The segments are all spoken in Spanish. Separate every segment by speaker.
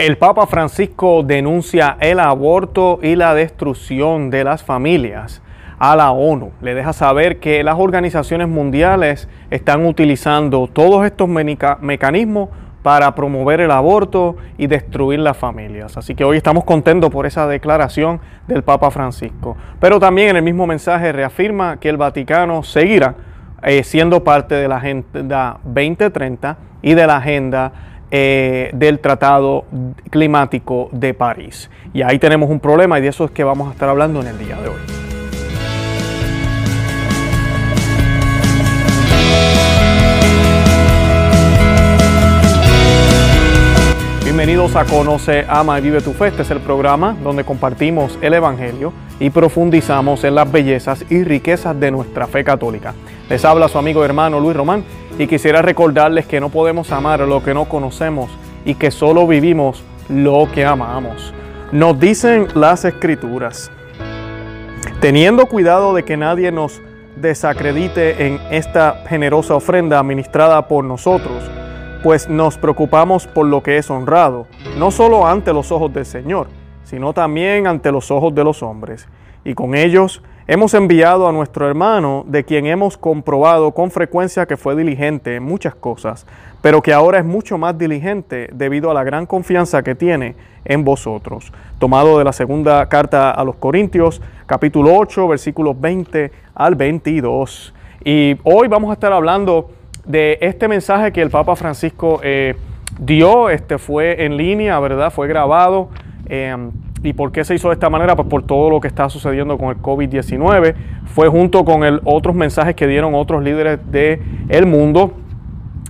Speaker 1: El Papa Francisco denuncia el aborto y la destrucción de las familias a la ONU. Le deja saber que las organizaciones mundiales están utilizando todos estos mecanismos para promover el aborto y destruir las familias. Así que hoy estamos contentos por esa declaración del Papa Francisco. Pero también en el mismo mensaje reafirma que el Vaticano seguirá eh, siendo parte de la Agenda 2030 y de la Agenda eh, del Tratado Climático de París. Y ahí tenemos un problema y de eso es que vamos a estar hablando en el día de hoy. Bienvenidos a Conoce, Ama y Vive tu Fe. Este es el programa donde compartimos el Evangelio y profundizamos en las bellezas y riquezas de nuestra fe católica. Les habla su amigo hermano Luis Román y quisiera recordarles que no podemos amar lo que no conocemos y que solo vivimos lo que amamos. Nos dicen las escrituras, teniendo cuidado de que nadie nos desacredite en esta generosa ofrenda administrada por nosotros, pues nos preocupamos por lo que es honrado, no solo ante los ojos del Señor, sino también ante los ojos de los hombres, y con ellos Hemos enviado a nuestro hermano, de quien hemos comprobado con frecuencia que fue diligente en muchas cosas, pero que ahora es mucho más diligente debido a la gran confianza que tiene en vosotros. Tomado de la segunda carta a los Corintios, capítulo 8, versículos 20 al 22. Y hoy vamos a estar hablando de este mensaje que el Papa Francisco eh, dio, este fue en línea, ¿verdad? Fue grabado. Em, ¿Y por qué se hizo de esta manera? Pues por todo lo que está sucediendo con el COVID-19. Fue junto con otros mensajes que dieron otros líderes del el mundo.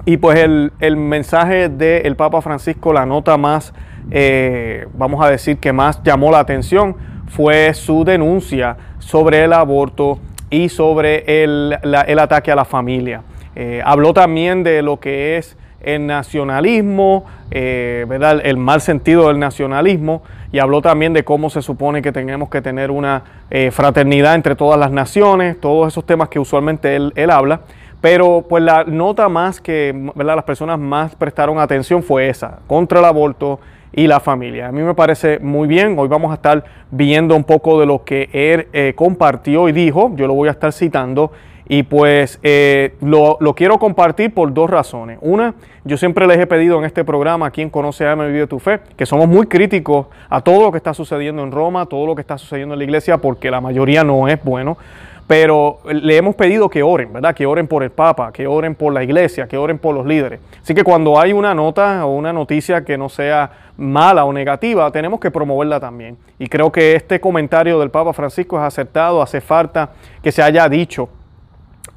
Speaker 1: Y pues el, mensaje del Papa Francisco, la nota más, eh, vamos a decir que más llamó la atención, fue su denuncia sobre el aborto y sobre el, ataque a la familia. Eh, habló también de lo que es el nacionalismo, eh, ¿verdad? el mal sentido del nacionalismo, y habló también de cómo se supone que tenemos que tener una eh, fraternidad entre todas las naciones, todos esos temas que usualmente él, habla. Pero pues la nota más que las personas más prestaron atención fue esa, contra el aborto y la familia. A mí me parece muy bien, hoy vamos a estar viendo un poco de lo que él eh, compartió y dijo, yo lo voy a estar citando y pues eh, lo, quiero compartir por dos razones. Una, yo siempre les he pedido en este programa, a quien conoce a Vive tu Fe, que somos muy críticos a todo lo que está sucediendo en Roma, todo lo que está sucediendo en la iglesia, porque la mayoría no es bueno. Pero le hemos pedido que oren, ¿verdad? Que oren por el Papa, que oren por la iglesia, que oren por los líderes. Así que cuando hay una nota o una noticia que no sea mala o negativa, tenemos que promoverla también. Y creo que este comentario del Papa Francisco es acertado, hace falta que se haya dicho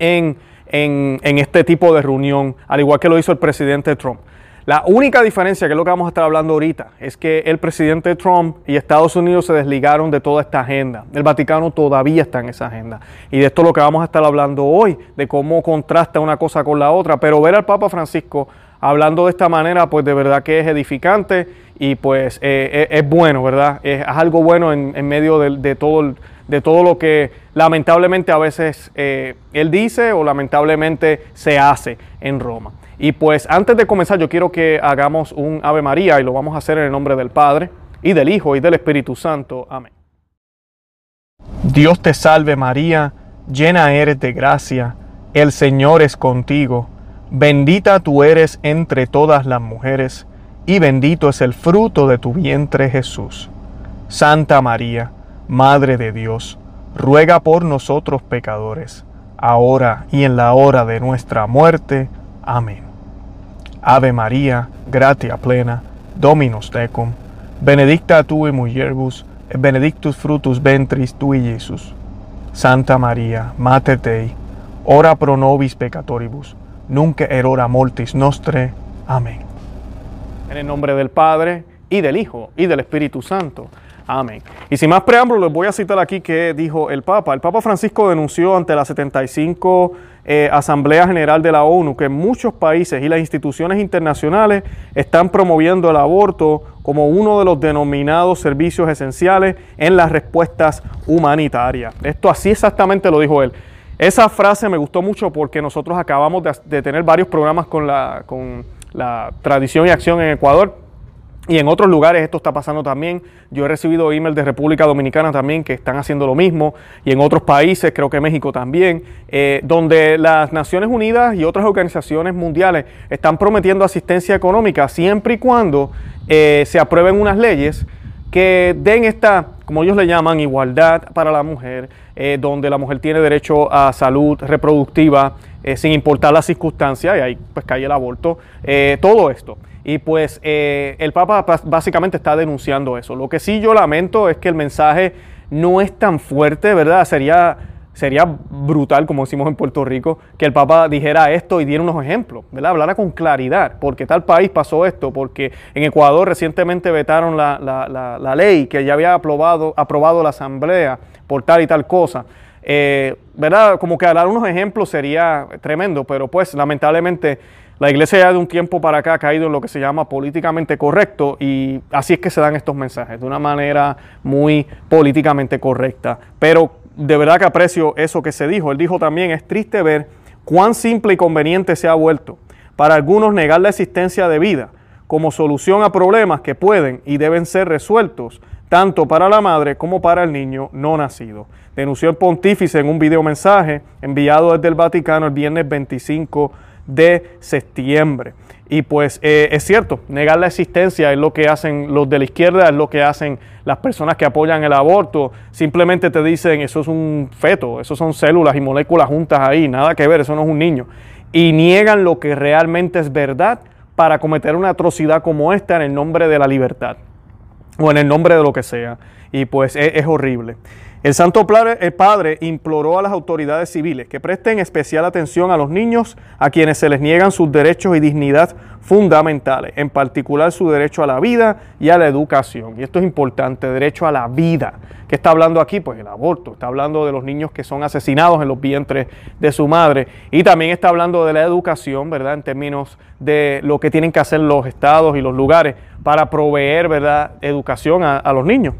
Speaker 1: en, este tipo de reunión, al igual que lo hizo el presidente Trump. La única diferencia, que es lo que vamos a estar hablando ahorita, es que el presidente Trump y Estados Unidos se desligaron de toda esta agenda. El Vaticano todavía está en esa agenda. Y de esto es lo que vamos a estar hablando hoy, de cómo contrasta una cosa con la otra. Pero ver al Papa Francisco hablando de esta manera, pues de verdad que es edificante y pues eh, eh, es, bueno, ¿verdad? Es, algo bueno en, medio de, todo, de todo lo que lamentablemente a veces eh, él dice o lamentablemente se hace en Roma. Y pues antes de comenzar yo quiero que hagamos un Ave María y lo vamos a hacer en el nombre del Padre y del Hijo y del Espíritu Santo. Amén. Dios te salve María, llena eres de gracia, el Señor es contigo Bendita tú eres entre todas las mujeres, y bendito es el fruto de tu vientre Jesús. Santa María, Madre de Dios, ruega por nosotros pecadores, ahora y en la hora de nuestra muerte. Amén. Ave María, gratia plena, Dominus tecum, benedicta tu y et benedictus frutus ventris tui, Jesús. Santa María, Mate Dei, ora pro nobis peccatoribus, nunca erora mortis nostre. Amén. En el nombre del Padre, y del Hijo, y del Espíritu Santo. Amén. Y sin más preámbulos, les voy a citar aquí que dijo el Papa. El Papa Francisco denunció ante la 75 eh, Asamblea General de la ONU que muchos países y las instituciones internacionales están promoviendo el aborto como uno de los denominados servicios esenciales en las respuestas humanitarias. Esto así exactamente lo dijo él. Esa frase me gustó mucho porque nosotros acabamos de, tener varios programas con la, con la tradición y acción en Ecuador. Y en otros lugares esto está pasando también. Yo he recibido email de República Dominicana también que están haciendo lo mismo. Y en otros países, creo que México también, eh, donde las Naciones Unidas y otras organizaciones mundiales están prometiendo asistencia económica siempre y cuando eh, se aprueben unas leyes que den esta, como ellos le llaman, igualdad para la mujer, eh, donde la mujer tiene derecho a salud reproductiva eh, sin importar las circunstancias, y ahí pues cae el aborto, eh, todo esto. Y pues el Papa básicamente está denunciando eso. Lo que sí yo lamento es que el mensaje no es tan fuerte, ¿verdad? Sería sería brutal, como decimos en Puerto Rico, que el Papa dijera esto y diera unos ejemplos, ¿verdad? Hablara con claridad, porque tal país pasó esto, porque en Ecuador recientemente vetaron la, ley que ya había aprobado, aprobado la Asamblea por tal y tal cosa. Eh, ¿Verdad? Como que hablar unos ejemplos sería tremendo, pero pues lamentablemente la iglesia ya de un tiempo para acá ha caído en lo que se llama políticamente correcto y así es que se dan estos mensajes, de una manera muy políticamente correcta. Pero de verdad que aprecio eso que se dijo. Él dijo también, es triste ver cuán simple y conveniente se ha vuelto para algunos negar la existencia de vida como solución a problemas que pueden y deben ser resueltos tanto para la madre como para el niño no nacido. Denunció el pontífice en un video mensaje enviado desde el Vaticano el viernes 25 de de septiembre. Y pues eh, es cierto, negar la existencia es lo que hacen los de la izquierda, es lo que hacen las personas que apoyan el aborto. Simplemente te dicen, eso es un feto, eso son células y moléculas juntas ahí, nada que ver, eso no es un niño. Y niegan lo que realmente es verdad para cometer una atrocidad como esta en el nombre de la libertad o en el nombre de lo que sea. Y pues e, es horrible. El Santo eh, Padre imploró a las autoridades civiles que presten especial atención a los niños a quienes se les niegan sus derechos y dignidad fundamentales, en particular su derecho a la vida y a la educación. Y esto es importante, derecho a la vida. ¿Qué está hablando aquí? Pues el aborto, está hablando de los niños que son asesinados en los vientres de su madre y también está hablando de la educación, ¿verdad? En términos de lo que tienen que hacer los estados y los lugares para proveer, ¿verdad?, educación a, a los niños.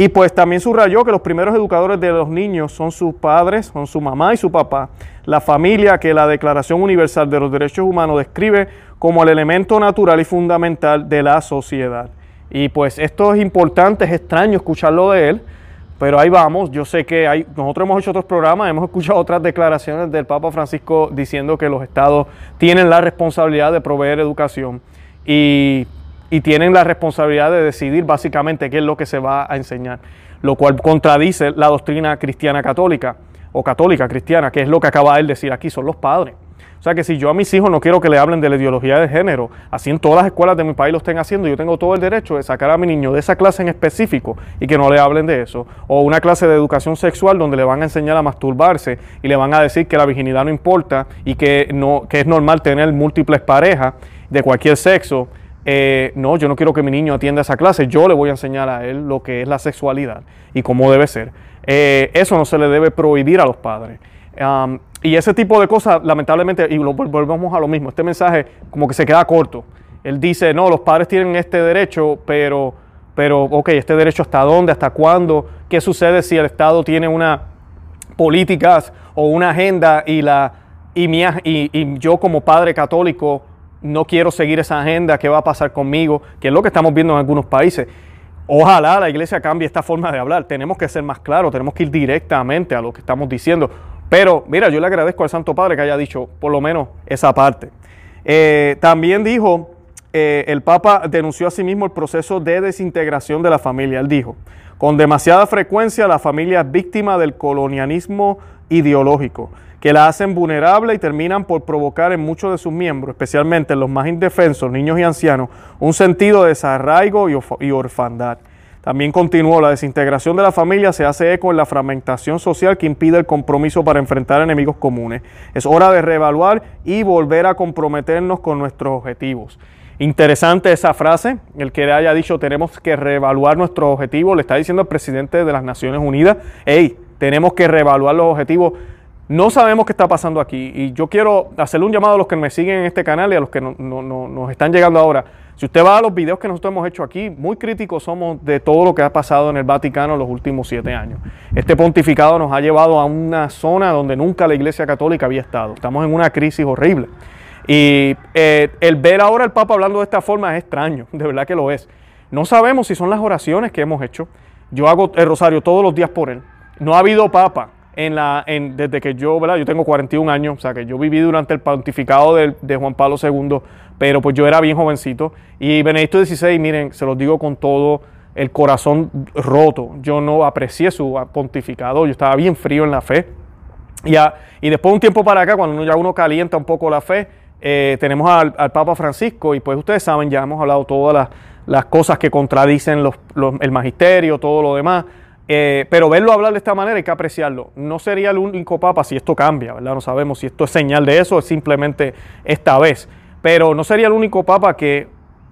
Speaker 1: Y pues también subrayó que los primeros educadores de los niños son sus padres, son su mamá y su papá, la familia que la Declaración Universal de los Derechos Humanos describe como el elemento natural y fundamental de la sociedad. Y pues esto es importante, es extraño escucharlo de él, pero ahí vamos. Yo sé que nosotros hemos hecho otros programas, hemos escuchado otras declaraciones del Papa Francisco diciendo que los estados tienen la responsabilidad de proveer educación. Y y tienen la responsabilidad de decidir básicamente qué es lo que se va a enseñar, lo cual contradice la doctrina cristiana católica o católica cristiana, que es lo que acaba él de decir aquí, son los padres. O sea que si yo a mis hijos no quiero que le hablen de la ideología de género, así en todas las escuelas de mi país lo estén haciendo, yo tengo todo el derecho de sacar a mi niño de esa clase en específico y que no le hablen de eso. O una clase de educación sexual donde le van a enseñar a masturbarse y le van a decir que la virginidad no importa y que, no, que es normal tener múltiples parejas de cualquier sexo eh, no, yo no quiero que mi niño atienda esa clase, yo le voy a enseñar a él lo que es la sexualidad y cómo debe ser. Eh, eso no se le debe prohibir a los padres. y ese tipo de cosas, lamentablemente, y volvemos a lo mismo, este mensaje como que se queda corto. Él dice, no, los padres tienen este derecho, pero, pero, ok, este derecho hasta dónde, hasta cuándo, qué sucede si el Estado tiene unas políticas o una agenda y, la, y yo como padre católico no quiero seguir esa agenda, qué va a pasar conmigo, que es lo que estamos viendo en algunos países. Ojalá la iglesia cambie esta forma de hablar. Tenemos que ser más claros, tenemos que ir directamente a lo que estamos diciendo. Pero mira, yo le agradezco al Santo Padre que haya dicho por lo menos esa parte. Eh, también dijo, eh, el Papa denunció a sí mismo el proceso de desintegración de la familia. Él dijo, con demasiada frecuencia la familia es víctima del colonialismo ideológico que la hacen vulnerable y terminan por provocar en muchos de sus miembros, especialmente en los más indefensos, niños y ancianos, un sentido de desarraigo y orfandad. También continuó, la desintegración de la familia se hace eco en la fragmentación social que impide el compromiso para enfrentar enemigos comunes. Es hora de reevaluar y volver a comprometernos con nuestros objetivos. Interesante esa frase, el que haya dicho tenemos que reevaluar nuestros objetivos, le está diciendo al presidente de las Naciones Unidas, hey, tenemos que reevaluar los objetivos no sabemos qué está pasando aquí y yo quiero hacerle un llamado a los que me siguen en este canal y a los que nos están llegando ahora. Si usted va a los videos que nosotros hemos hecho aquí, muy críticos somos de todo lo que ha pasado en el Vaticano en los últimos siete años. Este pontificado nos ha llevado a una zona donde nunca la Iglesia Católica había estado. Estamos en una crisis horrible. Y eh, el ver ahora al Papa hablando de esta forma es extraño, de verdad que lo es. No sabemos si son las oraciones que hemos hecho. Yo hago el rosario todos los días por él. No ha habido Papa la, desde que yo, ¿verdad? Yo tengo 41 años, o sea que yo viví durante el pontificado de, Juan Pablo II, pero pues yo era bien jovencito. Y Benedicto XVI, miren, se los digo con todo el corazón roto, yo no aprecié su pontificado, yo estaba bien frío en la fe. Y, y después un tiempo para acá, cuando ya uno calienta un poco la fe, eh, tenemos al, Papa Francisco y pues ustedes saben, ya hemos hablado todas las, cosas que contradicen el magisterio, todo lo demás. Eh, pero verlo hablar de esta manera hay que apreciarlo. No sería el único papa si esto cambia, ¿verdad? No sabemos si esto es señal de eso o es simplemente esta vez. Pero no sería el único papa que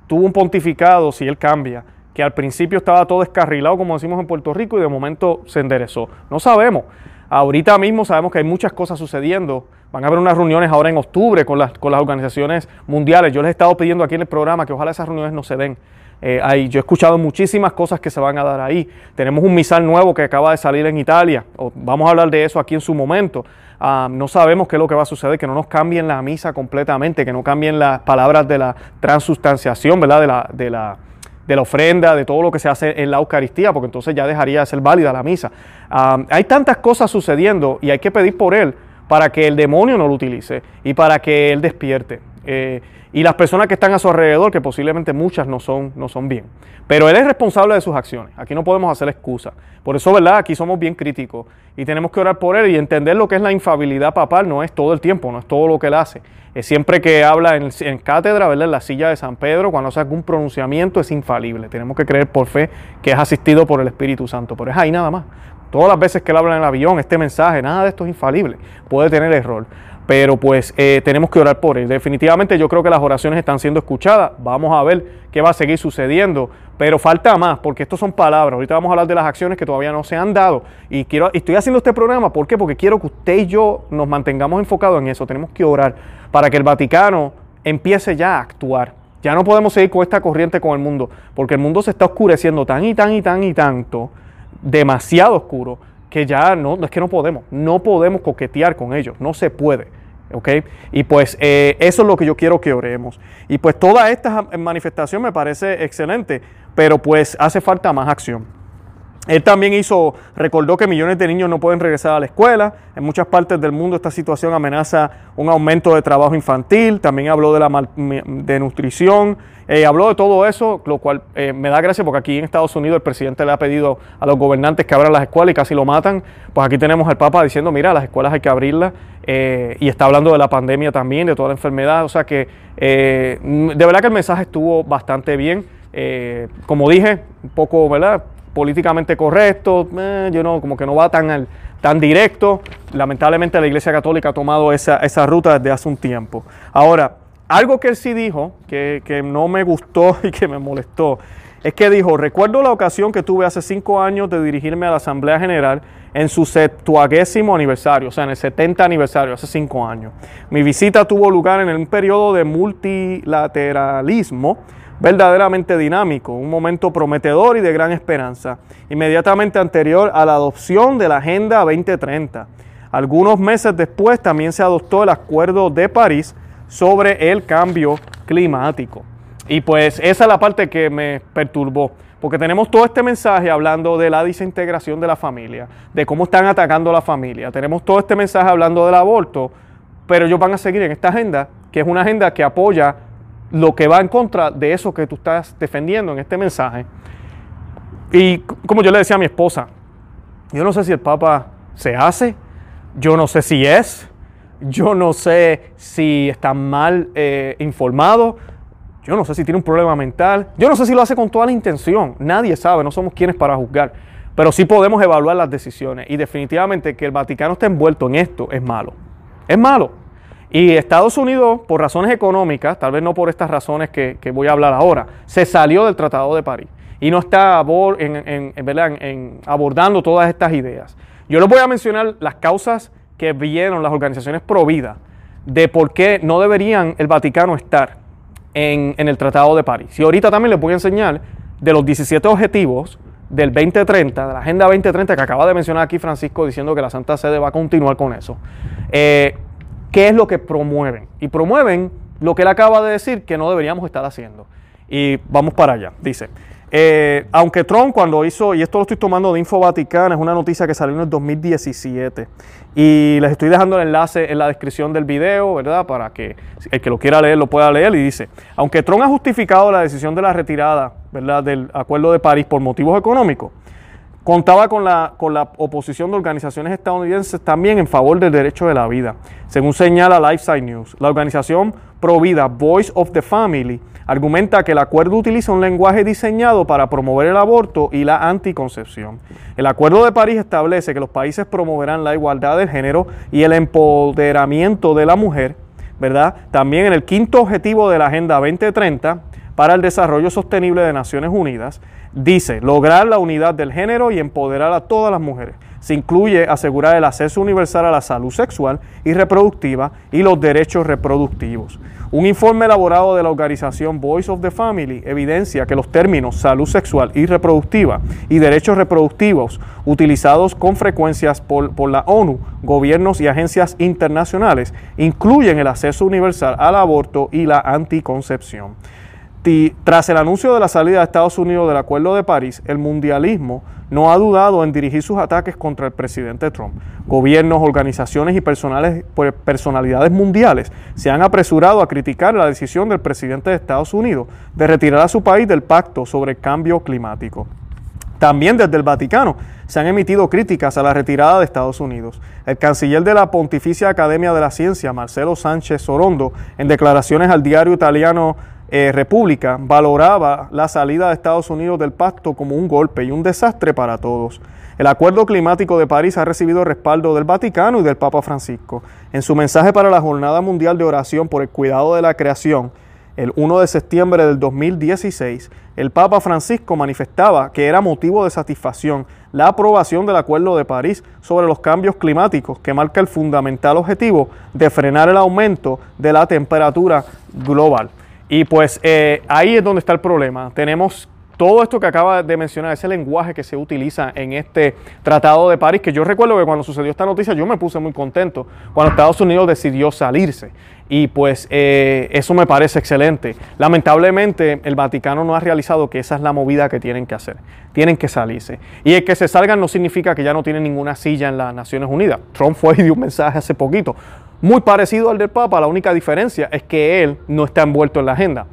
Speaker 1: tuvo un pontificado si él cambia, que al principio estaba todo descarrilado, como decimos en Puerto Rico, y de momento se enderezó. No sabemos. Ahorita mismo sabemos que hay muchas cosas sucediendo. Van a haber unas reuniones ahora en octubre con las, con las organizaciones mundiales. Yo les he estado pidiendo aquí en el programa que ojalá esas reuniones no se den. Eh, yo he escuchado muchísimas cosas que se van a dar ahí. Tenemos un misal nuevo que acaba de salir en Italia. vamos a hablar de eso aquí en su momento. Ah, no sabemos qué es lo que va a suceder, que no nos cambien la misa completamente, que no cambien las palabras de la transustanciación, ¿verdad? De la, de la, de la ofrenda, de todo lo que se hace en la Eucaristía, porque entonces ya dejaría de ser válida la misa. Ah, hay tantas cosas sucediendo y hay que pedir por él para que el demonio no lo utilice y para que él despierte. Eh, y las personas que están a su alrededor, que posiblemente muchas no son, no son bien. Pero él es responsable de sus acciones. Aquí no podemos hacer excusa Por eso, ¿verdad? Aquí somos bien críticos y tenemos que orar por él y entender lo que es la infabilidad papal. No es todo el tiempo, no es todo lo que él hace. Es siempre que habla en, cátedra, En la silla de San Pedro, cuando hace algún pronunciamiento, es infalible. Tenemos que creer por fe que es asistido por el Espíritu Santo. Pero es ahí nada más. Todas las veces que él habla en el avión, este mensaje, nada de esto es infalible. Puede tener error pero pues eh, tenemos que orar por él. Definitivamente yo creo que las oraciones están siendo escuchadas. Vamos a ver qué va a seguir sucediendo, pero falta más, porque estos son palabras. Ahorita vamos a hablar de las acciones que todavía no se han dado. Y quiero, estoy haciendo este programa, ¿por qué? Porque quiero que usted y yo nos mantengamos enfocados en eso. Tenemos que orar para que el Vaticano empiece ya a actuar. Ya no podemos seguir con esta corriente con el mundo, porque el mundo se está oscureciendo tan y tan y tan y tanto, demasiado oscuro, que ya no, es que no podemos, no podemos coquetear con ellos, no se puede. ¿ok? Y pues eh, eso es lo que yo quiero que oremos. Y pues toda esta manifestación me parece excelente, pero pues hace falta más acción. Él también hizo, recordó que millones de niños no pueden regresar a la escuela. En muchas partes del mundo esta situación amenaza un aumento de trabajo infantil. También habló de la mal, de nutrición. Eh, habló de todo eso, lo cual eh, me da gracia porque aquí en Estados Unidos el presidente le ha pedido a los gobernantes que abran las escuelas y casi lo matan. Pues aquí tenemos al Papa diciendo, mira, las escuelas hay que abrirlas. Eh, y está hablando de la pandemia también, de toda la enfermedad. O sea que de verdad que el mensaje estuvo bastante bien. como dije, un poco, ¿verdad? políticamente correcto, eh, yo como que no va tan, tan directo. Lamentablemente la Iglesia Católica ha tomado esa, ruta desde hace un tiempo. Ahora, algo que él sí dijo, que, no me gustó y que me molestó, es que dijo, recuerdo la ocasión que tuve hace cinco años de dirigirme a la Asamblea General en su septuagésimo aniversario, o sea, en el 70 aniversario, hace cinco años. Mi visita tuvo lugar en un periodo de multilateralismo verdaderamente dinámico, un momento prometedor y de gran esperanza, inmediatamente anterior a la adopción de la Agenda 2030. Algunos meses después también se adoptó el Acuerdo de París sobre el cambio climático. Y pues esa es la parte que me perturbó, porque tenemos todo este mensaje hablando de la desintegración de la familia, de cómo están atacando la familia, tenemos todo este mensaje hablando del aborto, pero ellos van a seguir en esta agenda, que es una agenda que apoya lo que va en contra de eso que tú estás defendiendo en este mensaje. Y como yo le decía a mi esposa, yo no sé si el Papa se hace, yo no sé si es, yo no sé si está mal eh, informado, yo no sé si tiene un problema mental, yo no sé si lo hace con toda la intención, nadie sabe, no somos quienes para juzgar, pero sí podemos evaluar las decisiones y definitivamente que el Vaticano esté envuelto en esto es malo, es malo. Y Estados Unidos, por razones económicas, tal vez no por estas razones que, voy a hablar ahora, se salió del Tratado de París y no está en, en, abordando todas estas ideas. Yo les voy a mencionar las causas que vieron las organizaciones pro vida de por qué no deberían el Vaticano estar en, el Tratado de París. Y ahorita también les voy a enseñar de los 17 objetivos del 2030, de la Agenda 2030 que acaba de mencionar aquí Francisco diciendo que la Santa Sede va a continuar con eso. Eh, qué es lo que promueven. Y promueven lo que él acaba de decir que no deberíamos estar haciendo. Y vamos para allá. Dice, eh, aunque Trump cuando hizo, y esto lo estoy tomando de Info Vaticana, es una noticia que salió en el 2017, y les estoy dejando el enlace en la descripción del video, ¿verdad? Para que el que lo quiera leer lo pueda leer, y dice, aunque Trump ha justificado la decisión de la retirada, ¿verdad? Del Acuerdo de París por motivos económicos, Contaba con la, con la oposición de organizaciones estadounidenses también en favor del derecho de la vida. Según señala Lifeside News, la organización Provida Voice of the Family argumenta que el acuerdo utiliza un lenguaje diseñado para promover el aborto y la anticoncepción. El Acuerdo de París establece que los países promoverán la igualdad de género y el empoderamiento de la mujer, ¿verdad? También en el quinto objetivo de la Agenda 2030 para el Desarrollo Sostenible de Naciones Unidas, Dice, lograr la unidad del género y empoderar a todas las mujeres. Se incluye asegurar el acceso universal a la salud sexual y reproductiva y los derechos reproductivos. Un informe elaborado de la organización Voice of the Family evidencia que los términos salud sexual y reproductiva y derechos reproductivos utilizados con frecuencia por, por la ONU, gobiernos y agencias internacionales incluyen el acceso universal al aborto y la anticoncepción. Tras el anuncio de la salida de Estados Unidos del Acuerdo de París, el mundialismo no ha dudado en dirigir sus ataques contra el presidente Trump. Gobiernos, organizaciones y pues, personalidades mundiales se han apresurado a criticar la decisión del presidente de Estados Unidos de retirar a su país del pacto sobre el cambio climático. También desde el Vaticano se han emitido críticas a la retirada de Estados Unidos. El canciller de la Pontificia Academia de la Ciencia, Marcelo Sánchez Sorondo, en declaraciones al diario italiano eh, República valoraba la salida de Estados Unidos del pacto como un golpe y un desastre para todos. El Acuerdo Climático de París ha recibido respaldo del Vaticano y del Papa Francisco. En su mensaje para la Jornada Mundial de Oración por el Cuidado de la Creación, el 1 de septiembre del 2016, el Papa Francisco manifestaba que era motivo de satisfacción la aprobación del Acuerdo de París sobre los cambios climáticos, que marca el fundamental objetivo de frenar el aumento de la temperatura global. Y pues eh, ahí es donde está el problema. Tenemos todo esto que acaba de mencionar, ese lenguaje que se utiliza en este Tratado de París, que yo recuerdo que cuando sucedió esta noticia yo me puse muy contento, cuando Estados Unidos decidió salirse. Y pues eh, eso me parece excelente. Lamentablemente el Vaticano no ha realizado que esa es la movida que tienen que hacer. Tienen que salirse. Y el que se salgan no significa que ya no tienen ninguna silla en las Naciones Unidas. Trump fue y dio un mensaje hace poquito muy parecido al del Papa, la única diferencia es que él no está envuelto en la agenda.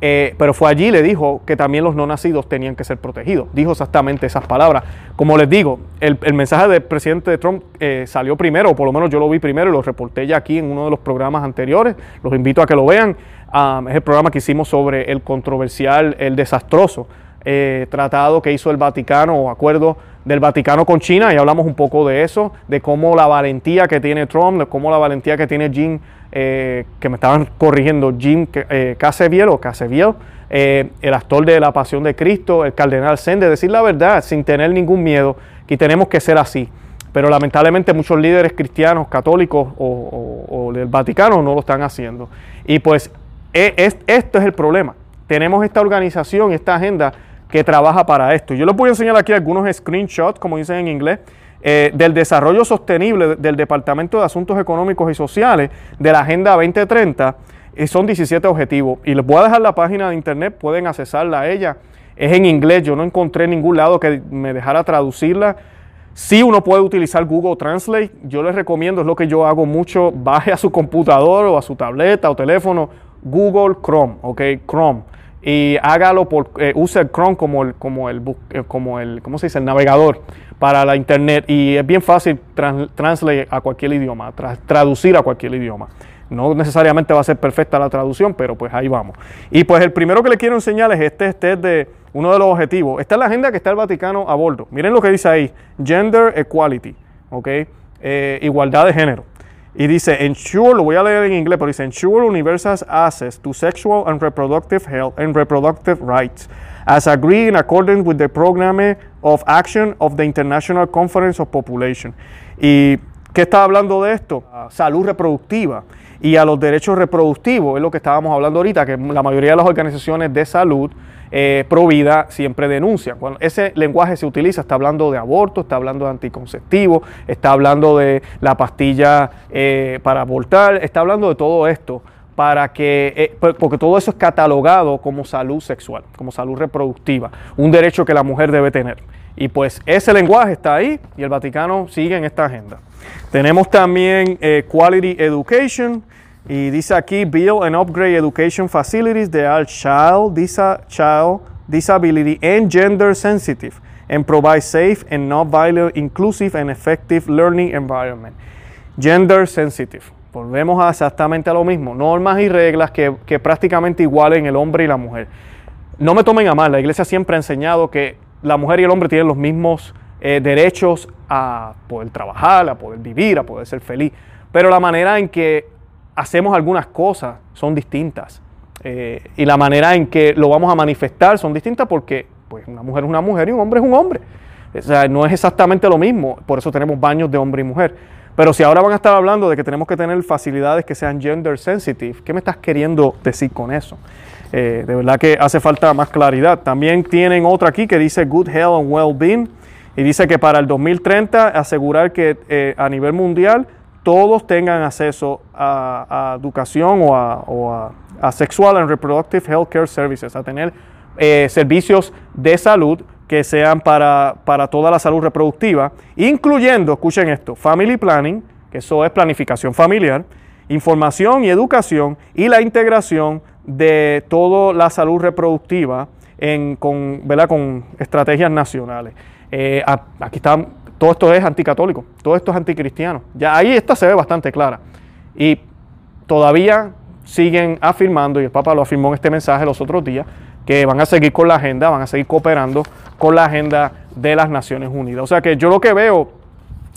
Speaker 1: Eh, pero fue allí le dijo que también los no nacidos tenían que ser protegidos. Dijo exactamente esas palabras. Como les digo, el, mensaje del presidente Trump eh, salió primero, o por lo menos yo lo vi primero y lo reporté ya aquí en uno de los programas anteriores. Los invito a que lo vean. Ah, es el programa que hicimos sobre el controversial, el desastroso eh, tratado que hizo el Vaticano o acuerdo del Vaticano con China, y hablamos un poco de eso, de cómo la valentía que tiene Trump, de cómo la valentía que tiene Jim, eh, que me estaban corrigiendo, Jim eh, Caseviel o Caseviel, eh, el actor de La Pasión de Cristo, el cardenal Sende, decir la verdad sin tener ningún miedo, que tenemos que ser así. Pero lamentablemente muchos líderes cristianos, católicos o, del Vaticano no lo están haciendo. Y pues e-, esto es el problema. Tenemos esta organización, esta agenda que trabaja para esto. Yo les voy a enseñar aquí algunos screenshots, como dicen en inglés, eh, del desarrollo sostenible del Departamento de Asuntos Económicos y Sociales de la Agenda 2030. son 17 objetivos. Y les voy a dejar la página de internet, pueden accesarla a ella. Es en inglés, yo no encontré ningún lado que me dejara traducirla. Si uno puede utilizar Google Translate, yo les recomiendo, es lo que yo hago mucho, baje a su computador o a su tableta o teléfono, Google Chrome, ok, Chrome y hágalo por, eh, use el Chrome como el, como el, eh, como el, ¿cómo se dice? El navegador para la internet y es bien fácil trans, translate a cualquier idioma, traducir a cualquier idioma. No necesariamente va a ser perfecta la traducción, pero pues ahí vamos. Y pues el primero que le quiero enseñar es este, este es de uno de los objetivos. Esta es la agenda que está el Vaticano a bordo. Miren lo que dice ahí, Gender Equality, ¿ok? Eh, igualdad de género. Y dice, ensure, lo voy a leer en inglés, pero dice, ensure universal access to sexual and reproductive health and reproductive rights, as agreed in accordance with the program of action of the International Conference of Population. ¿Y qué está hablando de esto? Salud reproductiva y a los derechos reproductivos, es lo que estábamos hablando ahorita, que la mayoría de las organizaciones de salud eh, pro vida siempre denuncia. Cuando ese lenguaje se utiliza, está hablando de aborto, está hablando de anticonceptivo, está hablando de la pastilla eh, para abortar, está hablando de todo esto para que, eh, porque todo eso es catalogado como salud sexual, como salud reproductiva, un derecho que la mujer debe tener. Y pues ese lenguaje está ahí y el Vaticano sigue en esta agenda. Tenemos también Quality Education, y dice aquí, build and upgrade education facilities that are child, child disability and gender sensitive and provide safe and non-violent, inclusive and effective learning environment. Gender sensitive. Volvemos a exactamente a lo mismo. Normas y reglas que, que prácticamente igualen el hombre y la mujer. No me tomen a mal, la iglesia siempre ha enseñado que la mujer y el hombre tienen los mismos eh, derechos a poder trabajar, a poder vivir, a poder ser feliz. Pero la manera en que hacemos algunas cosas son distintas. Eh, y la manera en que lo vamos a manifestar son distintas porque pues, una mujer es una mujer y un hombre es un hombre. O sea, no es exactamente lo mismo, por eso tenemos baños de hombre y mujer. Pero si ahora van a estar hablando de que tenemos que tener facilidades que sean gender sensitive, ¿qué me estás queriendo decir con eso? Eh, de verdad que hace falta más claridad. También tienen otra aquí que dice Good Health and Well-Being y dice que para el 2030 asegurar que eh, a nivel mundial todos tengan acceso a, educación o, a, Sexual and Reproductive Health Care Services, a tener eh, servicios de salud que sean para, para toda la salud reproductiva, incluyendo, escuchen esto, Family Planning, que eso es planificación familiar, información y educación y la integración de toda la salud reproductiva con, estrategias nacionales. Eh, aquí están todo esto es anticatólico, todo esto es anticristiano. Ya ahí esta se ve bastante clara. Y todavía siguen afirmando, y el Papa lo afirmó en este mensaje los otros días, que van a seguir con la agenda, van a seguir cooperando con la agenda de las Naciones Unidas. O sea que yo lo que veo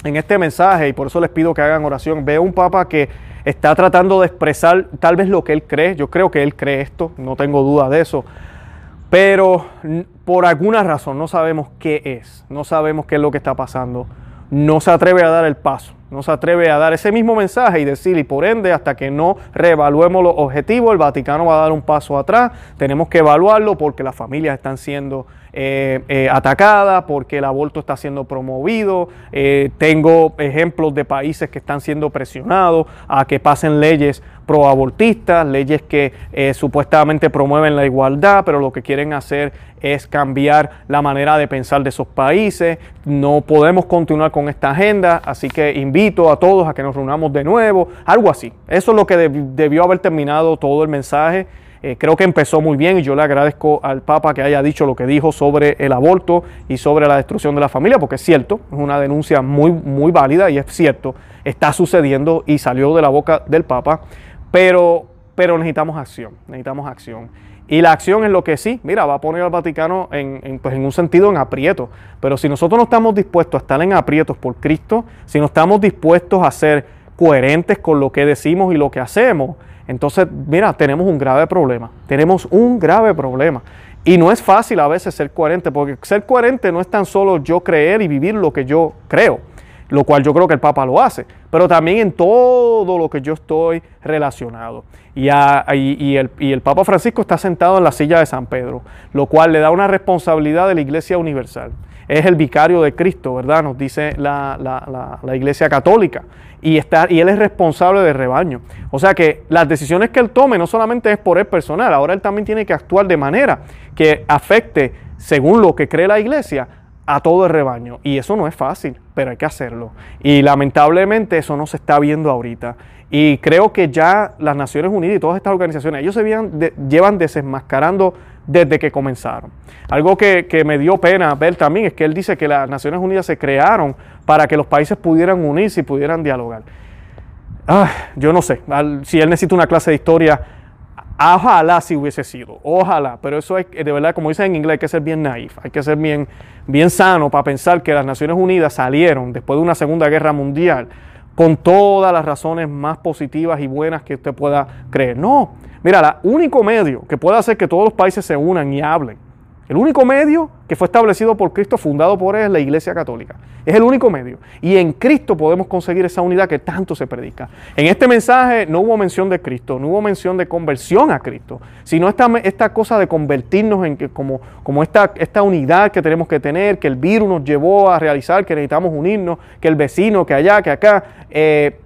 Speaker 1: en este mensaje, y por eso les pido que hagan oración, veo un Papa que está tratando de expresar tal vez lo que él cree, yo creo que él cree esto, no tengo duda de eso, pero por alguna razón no sabemos qué es, no sabemos qué es lo que está pasando, no se atreve a dar el paso, no se atreve a dar ese mismo mensaje y decir, y por ende, hasta que no reevaluemos los objetivos, el Vaticano va a dar un paso atrás, tenemos que evaluarlo porque las familias están siendo eh, eh, atacadas, porque el aborto está siendo promovido, eh, tengo ejemplos de países que están siendo presionados a que pasen leyes proabortistas, leyes que eh, supuestamente promueven la igualdad, pero lo que quieren hacer es cambiar la manera de pensar de esos países. No podemos continuar con esta agenda, así que invito a todos a que nos reunamos de nuevo, algo así. Eso es lo que debió haber terminado todo el mensaje. Eh, creo que empezó muy bien y yo le agradezco al Papa que haya dicho lo que dijo sobre el aborto y sobre la destrucción de la familia, porque es cierto, es una denuncia muy, muy válida y es cierto, está sucediendo y salió de la boca del Papa. Pero, pero necesitamos acción, necesitamos acción. Y la acción es lo que sí, mira, va a poner al Vaticano en, pues, en un sentido en aprieto. Pero si nosotros no estamos dispuestos a estar en aprietos por Cristo, si no estamos dispuestos a ser coherentes con lo que decimos y lo que hacemos, entonces, mira, tenemos un grave problema. Tenemos un grave problema. Y no es fácil a veces ser coherente, porque ser coherente no es tan solo yo creer y vivir lo que yo creo lo cual yo creo que el Papa lo hace, pero también en todo lo que yo estoy relacionado. Y, el, Papa Francisco está sentado en la silla de San Pedro, lo cual le da una responsabilidad de la Iglesia Universal. Es el vicario de Cristo, ¿verdad? Nos dice la, Iglesia Católica. Y, está, y él es responsable del rebaño. O sea que las decisiones que él tome no solamente es por él personal, ahora él también tiene que actuar de manera que afecte, según lo que cree la Iglesia, a todo el rebaño. Y eso no es fácil, pero hay que hacerlo. Y lamentablemente eso no se está viendo ahorita. Y creo que ya las Naciones Unidas y todas estas organizaciones, ellos se llevan desenmascarando desde que comenzaron. Algo que, me dio pena ver también es que él dice que las Naciones Unidas se crearon para que los países pudieran unirse y pudieran dialogar. Ah, yo no sé, si él necesita una clase de historia Ojalá si hubiese sido, ojalá, pero eso es, de verdad, como dicen en inglés, hay que ser bien naif, hay que ser bien, bien sano para pensar que las Naciones Unidas salieron después de una Segunda Guerra Mundial con todas las razones más positivas y buenas que usted pueda creer. No, mira, el único medio que puede hacer que todos los países se unan y hablen el único medio que fue establecido por Cristo, fundado por Él, es la Iglesia Católica. Es el único medio. Y en Cristo podemos conseguir esa unidad que tanto se predica. En este mensaje no hubo mención de Cristo, no hubo mención de conversión a Cristo, sino esta, esta cosa de convertirnos en como, como esta, unidad que tenemos que tener, que el virus nos llevó a realizar, que necesitamos unirnos, que el vecino, que allá, que acá. Eh,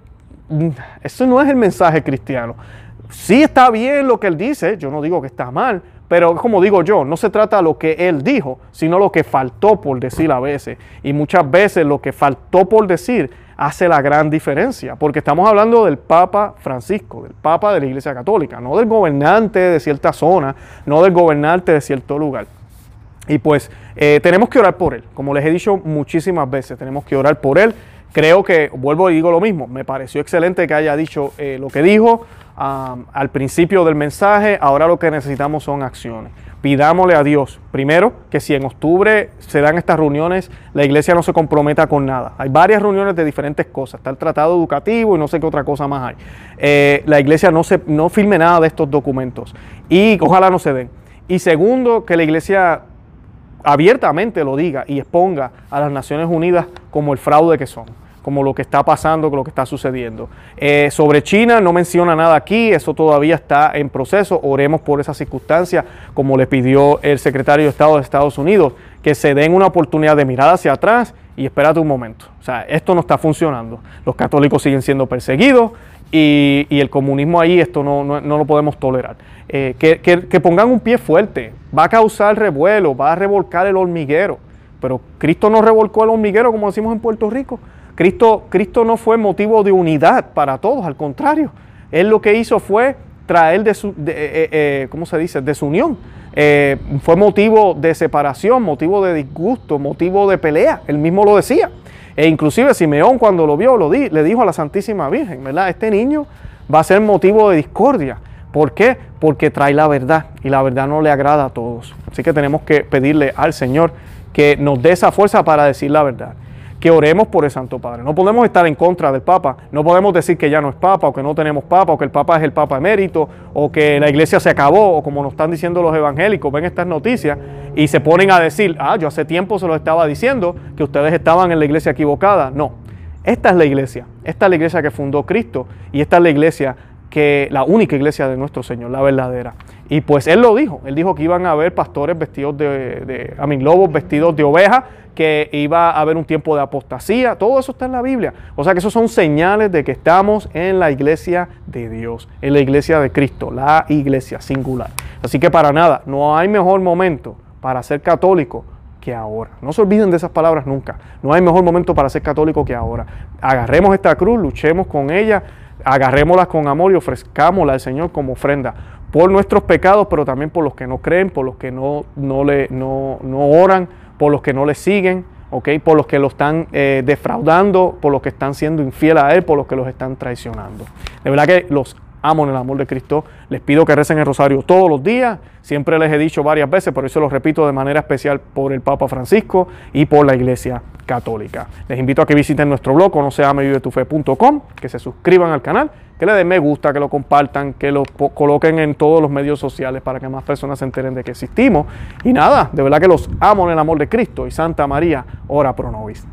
Speaker 1: mm, eso no es el mensaje cristiano. Sí está bien lo que Él dice, yo no digo que está mal, pero como digo yo, no se trata de lo que él dijo, sino lo que faltó por decir a veces. Y muchas veces lo que faltó por decir hace la gran diferencia, porque estamos hablando del Papa Francisco, del Papa de la Iglesia Católica, no del gobernante de cierta zona, no del gobernante de cierto lugar. Y pues eh, tenemos que orar por él, como les he dicho muchísimas veces, tenemos que orar por él creo que, vuelvo y digo lo mismo, me pareció excelente que haya dicho eh, lo que dijo al principio del mensaje, ahora lo que necesitamos son acciones. Pidámosle a Dios, primero, que si en octubre se dan estas reuniones, la iglesia no se comprometa con nada. Hay varias reuniones de diferentes cosas, está el tratado educativo y no sé qué otra cosa más hay. Eh, la iglesia no, se, no firme nada de estos documentos y ojalá no se den. Y segundo, que la iglesia abiertamente lo diga y exponga a las Naciones Unidas como el fraude que son como lo que está pasando, lo que está sucediendo. Eh, sobre China no menciona nada aquí, eso todavía está en proceso. Oremos por esas circunstancias, como le pidió el secretario de Estado de Estados Unidos, que se den una oportunidad de mirar hacia atrás y espérate un momento. O sea, esto no está funcionando. Los católicos siguen siendo perseguidos y, el comunismo ahí, esto no, no lo podemos tolerar. Eh, que, pongan un pie fuerte, va a causar revuelo, va a revolcar el hormiguero. Pero Cristo no revolcó el hormiguero como decimos en Puerto Rico. Cristo, Cristo no fue motivo de unidad para todos, al contrario. Él lo que hizo fue traer de su, eh, eh, ¿cómo se dice? Desunión. fue motivo de separación, motivo de disgusto, motivo de pelea. Él mismo lo decía. E inclusive Simeón cuando lo vio lo le dijo a la Santísima Virgen, ¿verdad? Este niño va a ser motivo de discordia. ¿Por qué? Porque trae la verdad y la verdad no le agrada a todos. Así que tenemos que pedirle al Señor que nos dé esa fuerza para decir la verdad que oremos por el Santo Padre. No podemos estar en contra del Papa, no podemos decir que ya no es Papa o que no tenemos Papa o que el Papa es el Papa emérito o que la iglesia se acabó o como nos están diciendo los evangélicos, ven estas noticias y se ponen a decir, ah, yo hace tiempo se lo estaba diciendo que ustedes estaban en la iglesia equivocada. No, esta es la iglesia, esta es la iglesia que fundó Cristo y esta es la iglesia que la única iglesia de nuestro Señor, la verdadera. Y pues él lo dijo, él dijo que iban a haber pastores vestidos de, de lobos vestidos de oveja, que iba a haber un tiempo de apostasía, todo eso está en la Biblia. O sea que esos son señales de que estamos en la iglesia de Dios, en la iglesia de Cristo, la iglesia singular. Así que para nada, no hay mejor momento para ser católico que ahora. No se olviden de esas palabras nunca. No hay mejor momento para ser católico que ahora. Agarremos esta cruz, luchemos con ella agarrémoslas con amor y ofrezcámoslas al Señor como ofrenda por nuestros pecados, pero también por los que no creen, por los que no, no, le, no, oran, por los que no le siguen, ¿okay? por los que lo están eh, defraudando, por los que están siendo infieles a Él, por los que los están traicionando. De verdad que los amo en el amor de Cristo. Les pido que recen el rosario todos los días. Siempre les he dicho varias veces, pero eso lo repito de manera especial por el Papa Francisco y por la Iglesia Católica. Les invito a que visiten nuestro blog, no se que se suscriban al canal, que le den me gusta, que lo compartan, que lo coloquen en todos los medios sociales para que más personas se enteren de que existimos. Y nada, de verdad que los amo en el amor de Cristo y Santa María, ora pro nobis.